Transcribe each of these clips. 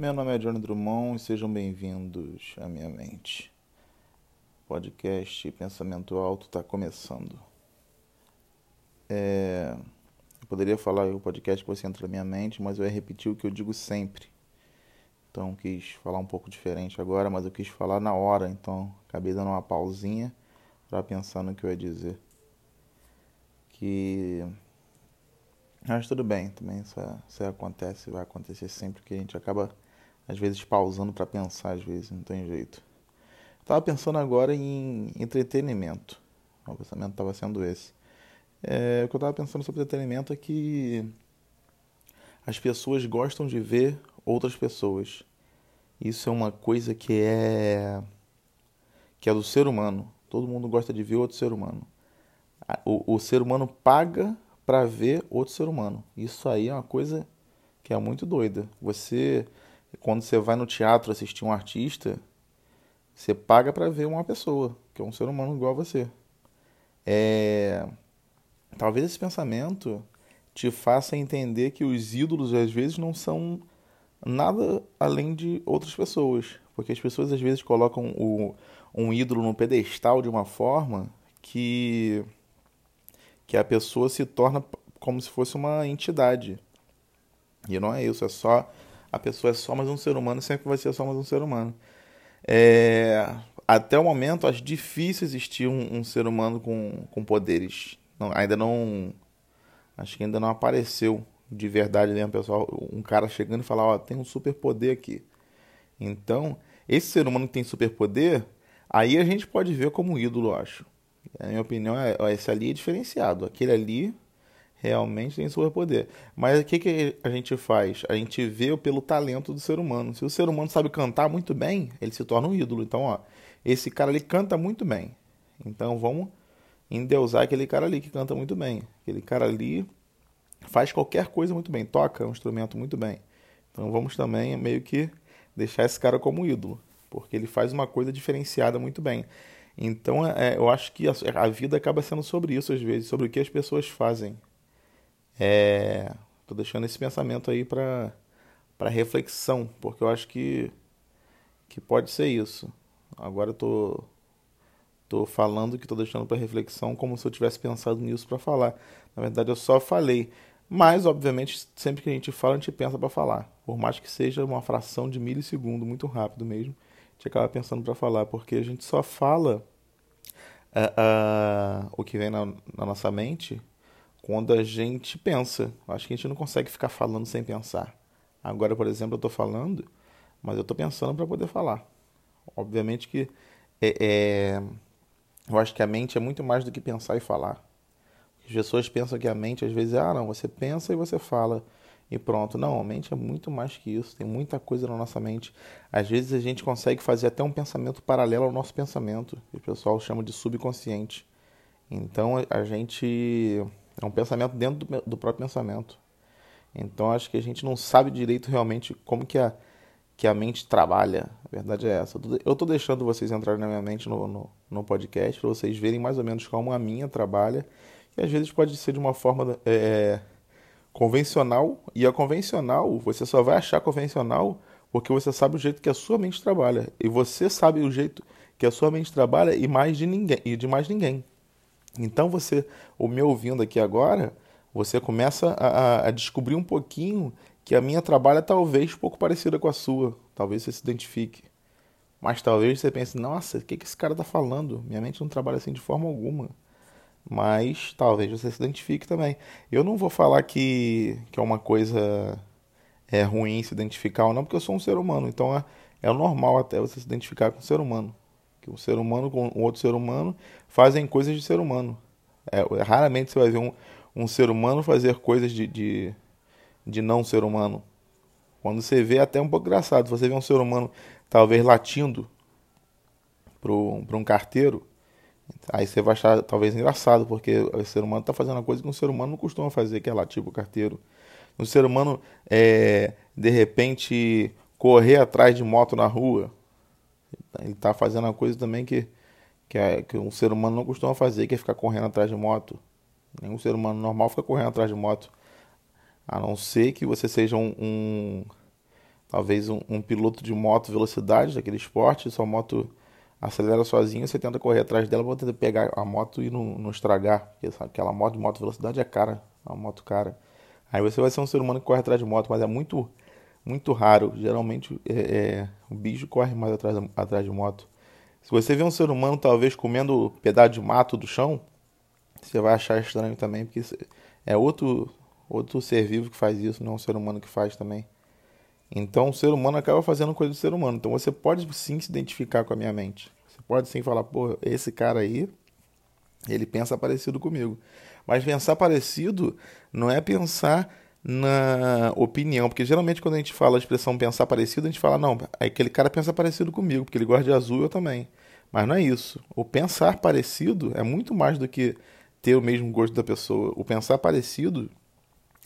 Meu nome é Johnny Drummond e sejam bem-vindos à minha mente. Podcast Pensamento Alto está começando. É... Eu poderia falar o podcast que você entra na minha mente, mas eu ia repetir o que eu digo sempre. Então quis falar um pouco diferente agora, mas eu quis falar na hora, então acabei dando uma pausinha para pensar no que eu ia dizer. Que mas tudo bem, também isso, isso acontece, vai acontecer sempre que a gente acaba às vezes pausando para pensar, às vezes, não tem jeito. Estava pensando agora em entretenimento. O pensamento estava sendo esse. É, o que eu estava pensando sobre entretenimento é que as pessoas gostam de ver outras pessoas. Isso é uma coisa que é que é do ser humano. Todo mundo gosta de ver outro ser humano. O, o ser humano paga para ver outro ser humano. Isso aí é uma coisa que é muito doida. Você quando você vai no teatro assistir um artista, você paga para ver uma pessoa, que é um ser humano igual a você. É... Talvez esse pensamento te faça entender que os ídolos às vezes não são nada além de outras pessoas. Porque as pessoas às vezes colocam o, um ídolo no pedestal de uma forma que, que a pessoa se torna como se fosse uma entidade. E não é isso, é só a pessoa é só mais um ser humano, sempre vai ser só mais um ser humano. É, até o momento, acho difícil existir um, um ser humano com, com poderes. Não, ainda não. Acho que ainda não apareceu de verdade mesmo, pessoal. Um cara chegando e falar: Ó, tem um super poder aqui. Então, esse ser humano que tem super poder, aí a gente pode ver como ídolo, acho. Na minha opinião, é, esse ali é diferenciado. Aquele ali realmente tem superpoder. Mas o que, que a gente faz? A gente vê pelo talento do ser humano. Se o ser humano sabe cantar muito bem, ele se torna um ídolo. Então, ó, esse cara ali canta muito bem. Então vamos endeusar aquele cara ali que canta muito bem. Aquele cara ali faz qualquer coisa muito bem, toca um instrumento muito bem. Então vamos também meio que deixar esse cara como ídolo, porque ele faz uma coisa diferenciada muito bem. Então é, eu acho que a, a vida acaba sendo sobre isso às vezes, sobre o que as pessoas fazem. É, tô deixando esse pensamento aí para para reflexão, porque eu acho que que pode ser isso. Agora eu tô tô falando que tô deixando para reflexão como se eu tivesse pensado nisso para falar. Na verdade eu só falei, mas obviamente sempre que a gente fala a gente pensa para falar, por mais que seja uma fração de milissegundo, muito rápido mesmo, a gente acaba pensando para falar, porque a gente só fala uh, uh, o que vem na, na nossa mente quando a gente pensa. Acho que a gente não consegue ficar falando sem pensar. Agora, por exemplo, eu estou falando, mas eu estou pensando para poder falar. Obviamente que é, é, eu acho que a mente é muito mais do que pensar e falar. As pessoas pensam que a mente às vezes é, ah, não, você pensa e você fala e pronto. Não, a mente é muito mais que isso, tem muita coisa na nossa mente. Às vezes a gente consegue fazer até um pensamento paralelo ao nosso pensamento, que o pessoal chama de subconsciente. Então a gente é um pensamento dentro do, do próprio pensamento. Então acho que a gente não sabe direito realmente como que a, que a mente trabalha. A verdade é essa. Eu estou deixando vocês entrarem na minha mente no, no, no podcast para vocês verem mais ou menos como a minha trabalha. E às vezes pode ser de uma forma é, convencional. E a convencional, você só vai achar convencional porque você sabe o jeito que a sua mente trabalha. E você sabe o jeito que a sua mente trabalha e mais de ninguém e de mais ninguém. Então você, o me ouvindo aqui agora, você começa a, a, descobrir um pouquinho que a minha trabalha talvez pouco parecida com a sua. Talvez você se identifique. Mas talvez você pense, nossa, o que, que esse cara está falando? Minha mente não trabalha assim de forma alguma. Mas talvez você se identifique também. Eu não vou falar que, que é uma coisa é ruim se identificar ou não, porque eu sou um ser humano. Então é, é normal até você se identificar com um ser humano que um ser humano com um outro ser humano fazem coisas de ser humano. É, raramente você vai ver um, um ser humano fazer coisas de, de, de não ser humano. Quando você vê, é até um pouco engraçado. Você vê um ser humano talvez latindo para um carteiro, aí você vai achar talvez engraçado, porque o ser humano está fazendo uma coisa que um ser humano não costuma fazer, que é latir para o carteiro. Um ser humano, é, de repente, correr atrás de moto na rua, ele está fazendo uma coisa também que, que, é, que um ser humano não costuma fazer, que é ficar correndo atrás de moto. Nenhum ser humano normal fica correndo atrás de moto. A não ser que você seja um, um Talvez um, um piloto de moto velocidade, daquele esporte, sua moto acelera sozinho, você tenta correr atrás dela para tentar pegar a moto e não, não estragar. Porque aquela moto de moto velocidade é cara, é uma moto cara. Aí você vai ser um ser humano que corre atrás de moto, mas é muito muito raro. Geralmente é, é, o bicho corre mais atrás, atrás de moto. Se você vê um ser humano talvez comendo pedaço de mato do chão, você vai achar estranho também, porque é outro outro ser vivo que faz isso, não é um ser humano que faz também. Então o ser humano acaba fazendo coisa do ser humano. Então você pode sim se identificar com a minha mente. Você pode sim falar, pô, esse cara aí, ele pensa parecido comigo. Mas pensar parecido não é pensar na opinião, porque geralmente quando a gente fala a expressão pensar parecido, a gente fala, não, aquele cara pensa parecido comigo, porque ele gosta de azul eu também. Mas não é isso. O pensar parecido é muito mais do que ter o mesmo gosto da pessoa. O pensar parecido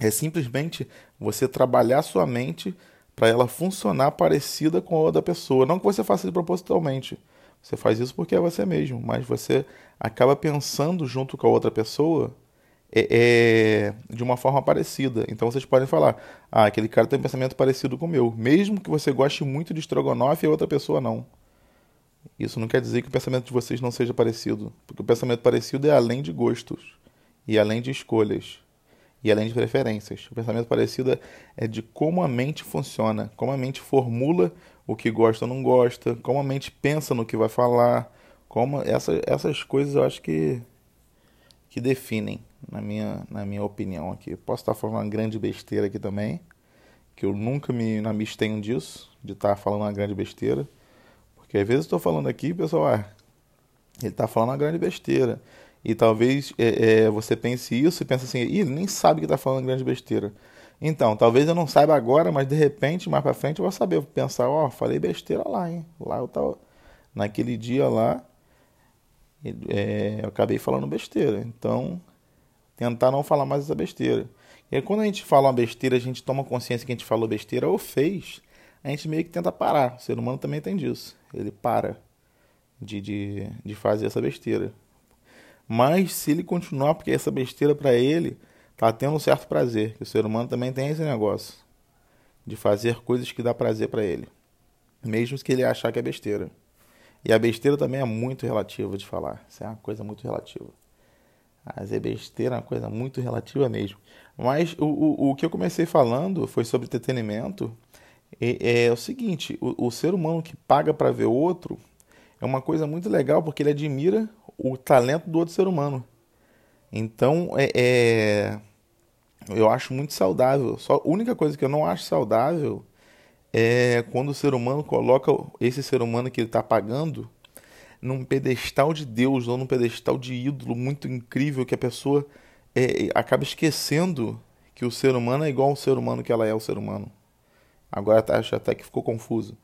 é simplesmente você trabalhar sua mente para ela funcionar parecida com a outra pessoa. Não que você faça isso propositalmente. Você faz isso porque é você mesmo, mas você acaba pensando junto com a outra pessoa é, é, de uma forma parecida. Então vocês podem falar: ah, aquele cara tem um pensamento parecido com o meu, mesmo que você goste muito de estrogonofe e outra pessoa não. Isso não quer dizer que o pensamento de vocês não seja parecido, porque o pensamento parecido é além de gostos e além de escolhas e além de preferências. O pensamento parecido é de como a mente funciona, como a mente formula o que gosta ou não gosta, como a mente pensa no que vai falar, como essa, essas coisas eu acho que que definem, na minha, na minha opinião aqui. Posso estar falando uma grande besteira aqui também, que eu nunca me, me abstenho disso, de estar falando uma grande besteira, porque às vezes estou falando aqui, pessoal, ah, ele está falando uma grande besteira. E talvez é, é, você pense isso e pense assim, Ih, ele nem sabe que está falando grande besteira. Então, talvez eu não saiba agora, mas de repente, mais para frente, eu vou saber, vou pensar, ó, oh, falei besteira lá, hein? Lá eu tava, naquele dia lá, é, eu acabei falando besteira. Então, tentar não falar mais essa besteira. E aí, quando a gente fala uma besteira, a gente toma consciência que a gente falou besteira ou fez, a gente meio que tenta parar. O ser humano também tem disso. Ele para de, de, de fazer essa besteira. Mas se ele continuar, porque essa besteira para ele tá tendo um certo prazer, que o ser humano também tem esse negócio de fazer coisas que dá prazer para ele, mesmo que ele achar que é besteira. E a besteira também é muito relativa de falar. Isso é uma coisa muito relativa. É besteira é uma coisa muito relativa mesmo. Mas o, o, o que eu comecei falando foi sobre entretenimento. É, é o seguinte: o, o ser humano que paga para ver outro é uma coisa muito legal porque ele admira o talento do outro ser humano. Então, é, é, eu acho muito saudável. Só a única coisa que eu não acho saudável é quando o ser humano coloca esse ser humano que ele está pagando num pedestal de Deus ou num pedestal de ídolo muito incrível que a pessoa é, acaba esquecendo que o ser humano é igual ao ser humano que ela é o ser humano. Agora tá, acho até que ficou confuso.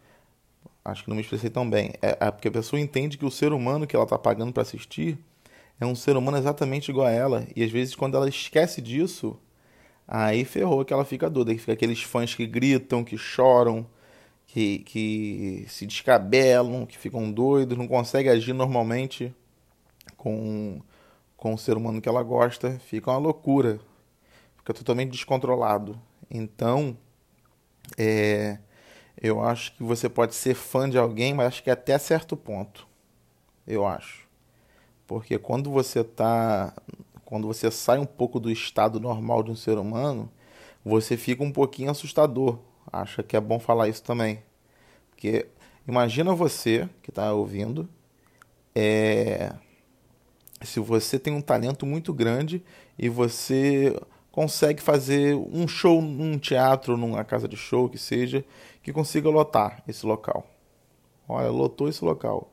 Acho que não me expressei tão bem. É, é porque a pessoa entende que o ser humano que ela está pagando para assistir é um ser humano exatamente igual a ela. E às vezes, quando ela esquece disso, Aí ferrou que ela fica doida, que fica aqueles fãs que gritam, que choram, que, que se descabelam, que ficam doidos, não consegue agir normalmente com, com o ser humano que ela gosta, fica uma loucura, fica totalmente descontrolado. Então, é, eu acho que você pode ser fã de alguém, mas acho que até certo ponto, eu acho. Porque quando você está quando você sai um pouco do estado normal de um ser humano, você fica um pouquinho assustador. Acha que é bom falar isso também. Porque imagina você que está ouvindo, é... se você tem um talento muito grande e você consegue fazer um show num teatro, numa casa de show, que seja, que consiga lotar esse local. Olha, lotou esse local.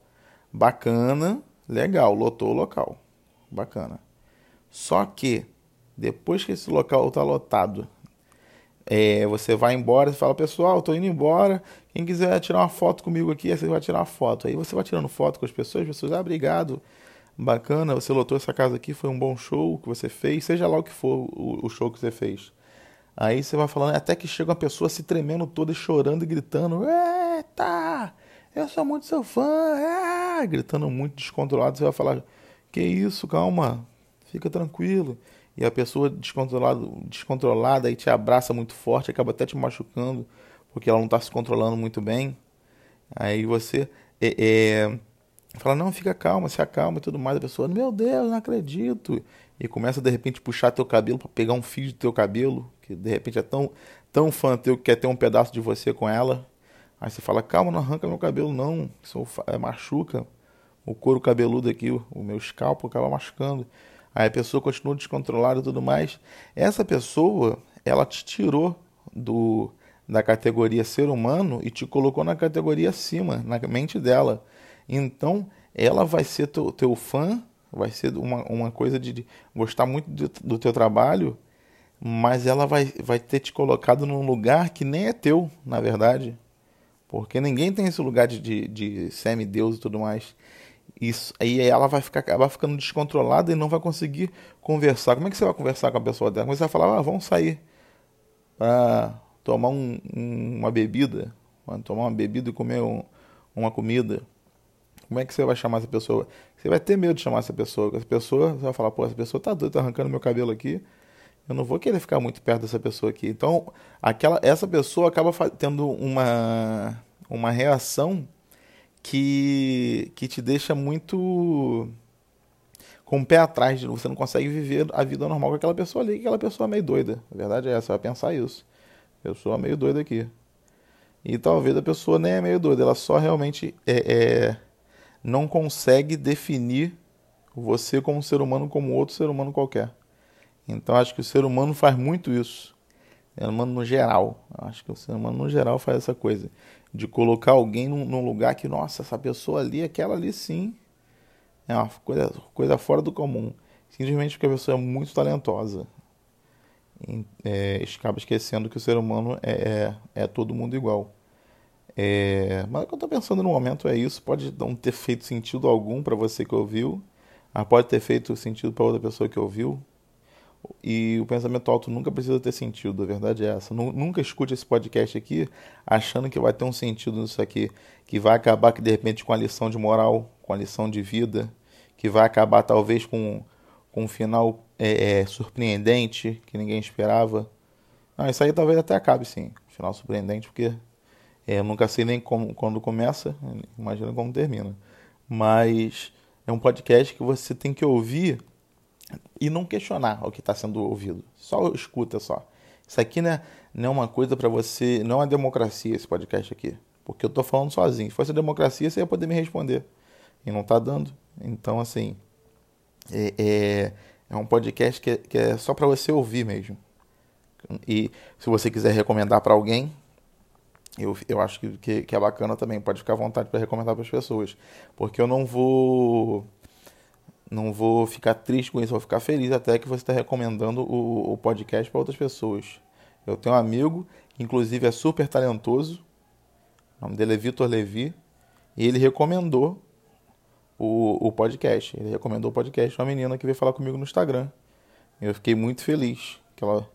Bacana, legal, lotou o local. Bacana. Só que depois que esse local está lotado, é, você vai embora, você fala, pessoal, estou indo embora. Quem quiser tirar uma foto comigo aqui, você vai tirar uma foto. Aí você vai tirando foto com as pessoas, as pessoas, ah, obrigado, bacana, você lotou essa casa aqui, foi um bom show que você fez, seja lá o que for o, o show que você fez. Aí você vai falando, até que chega uma pessoa se tremendo toda, chorando e gritando, eita, eu sou muito seu fã, é! gritando muito descontrolado. Você vai falar, que isso, calma, fica tranquilo. E a pessoa descontrolada, descontrolada aí te abraça muito forte, acaba até te machucando, porque ela não está se controlando muito bem. Aí você é, é, fala, não, fica calma, se acalma e tudo mais. A pessoa, meu Deus, não acredito. E começa de repente puxar teu cabelo para pegar um fio do teu cabelo, que de repente é tão, tão fã teu que quer ter um pedaço de você com ela. Aí você fala, calma, não arranca meu cabelo não, isso machuca o couro cabeludo aqui, o meu escalpo acaba machucando. Aí a pessoa continua descontrolada e tudo mais. Essa pessoa, ela te tirou do da categoria ser humano e te colocou na categoria acima, na mente dela. Então, ela vai ser teu, teu fã, vai ser uma, uma coisa de, de gostar muito do, do teu trabalho, mas ela vai, vai ter te colocado num lugar que nem é teu, na verdade. Porque ninguém tem esse lugar de, de, de semideus e tudo mais. Isso, aí ela vai ficar, acabar ficando descontrolada e não vai conseguir conversar. Como é que você vai conversar com a pessoa dela? Como você vai falar, ah, vamos sair para tomar um, um, uma bebida, tomar uma bebida e comer um, uma comida. Como é que você vai chamar essa pessoa? Você vai ter medo de chamar essa pessoa. Essa pessoa, você vai falar, pô, essa pessoa tá doida, tá arrancando meu cabelo aqui. Eu não vou querer ficar muito perto dessa pessoa aqui. Então, aquela, essa pessoa acaba tendo uma, uma reação que, que te deixa muito com o pé atrás. Você não consegue viver a vida normal com aquela pessoa ali, aquela pessoa meio doida. A verdade é essa, vai pensar isso. Pessoa meio doida aqui. E talvez a pessoa nem é meio doida, ela só realmente é, é, não consegue definir você como ser humano como outro ser humano qualquer. Então acho que o ser humano faz muito isso. Ser humano no geral. Acho que o ser humano no geral faz essa coisa. De colocar alguém num, num lugar que, nossa, essa pessoa ali, aquela ali sim. É uma coisa, coisa fora do comum. Simplesmente porque a pessoa é muito talentosa é, acaba esquecendo que o ser humano é, é, é todo mundo igual. É, mas o que eu estou pensando no momento é isso. Pode não ter feito sentido algum para você que ouviu, mas pode ter feito sentido para outra pessoa que ouviu. E o pensamento alto nunca precisa ter sentido, a verdade é essa. Nunca escute esse podcast aqui achando que vai ter um sentido nisso aqui, que vai acabar que de repente com a lição de moral, com a lição de vida, que vai acabar talvez com, com um final é, é, surpreendente que ninguém esperava. Não, isso aí talvez até acabe sim, final surpreendente, porque é, eu nunca sei nem como, quando começa, imagina como termina. Mas é um podcast que você tem que ouvir e não questionar o que está sendo ouvido. Só escuta só. Isso aqui né, não é uma coisa para você. Não é democracia esse podcast aqui. Porque eu estou falando sozinho. Se fosse democracia, você ia poder me responder. E não está dando. Então, assim. É, é, é um podcast que, que é só para você ouvir mesmo. E se você quiser recomendar para alguém, eu, eu acho que, que, que, é bacana também. Pode ficar à vontade para recomendar para as pessoas. Porque eu não vou. Não vou ficar triste com isso, vou ficar feliz até que você está recomendando o, o podcast para outras pessoas. Eu tenho um amigo que, inclusive, é super talentoso. O nome dele é Vitor Levi. E ele recomendou o, o podcast. Ele recomendou o podcast uma menina que veio falar comigo no Instagram. Eu fiquei muito feliz que ela,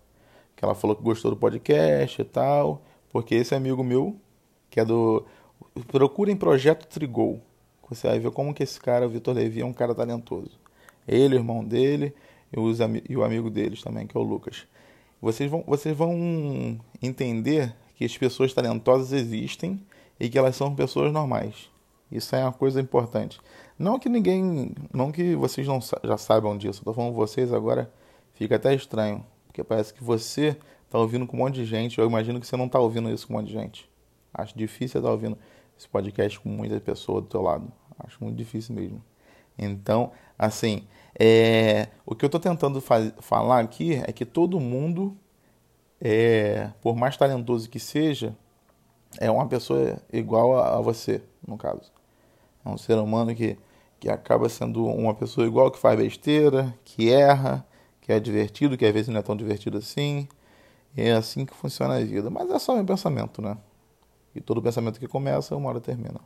que ela falou que gostou do podcast e tal. Porque esse amigo meu, que é do. Procurem Projeto Trigol. Você vai ver como que esse cara, o Vitor Levi, é um cara talentoso. Ele, o irmão dele e, os, e o amigo deles também, que é o Lucas. Vocês vão, vocês vão entender que as pessoas talentosas existem e que elas são pessoas normais. Isso é uma coisa importante. Não que ninguém, não que vocês não já saibam disso. Estou falando vocês agora, fica até estranho, porque parece que você está ouvindo com um monte de gente. Eu imagino que você não está ouvindo isso com um monte de gente. Acho difícil estar tá ouvindo esse podcast com muita pessoa do teu lado. Acho muito difícil mesmo. Então, assim, é, o que eu estou tentando falar aqui é que todo mundo, é, por mais talentoso que seja, é uma pessoa igual a, a você, no caso. É um ser humano que que acaba sendo uma pessoa igual que faz besteira, que erra, que é divertido, que às vezes não é tão divertido assim. É assim que funciona a vida. Mas é só meu pensamento, né? E todo pensamento que começa, uma hora termina.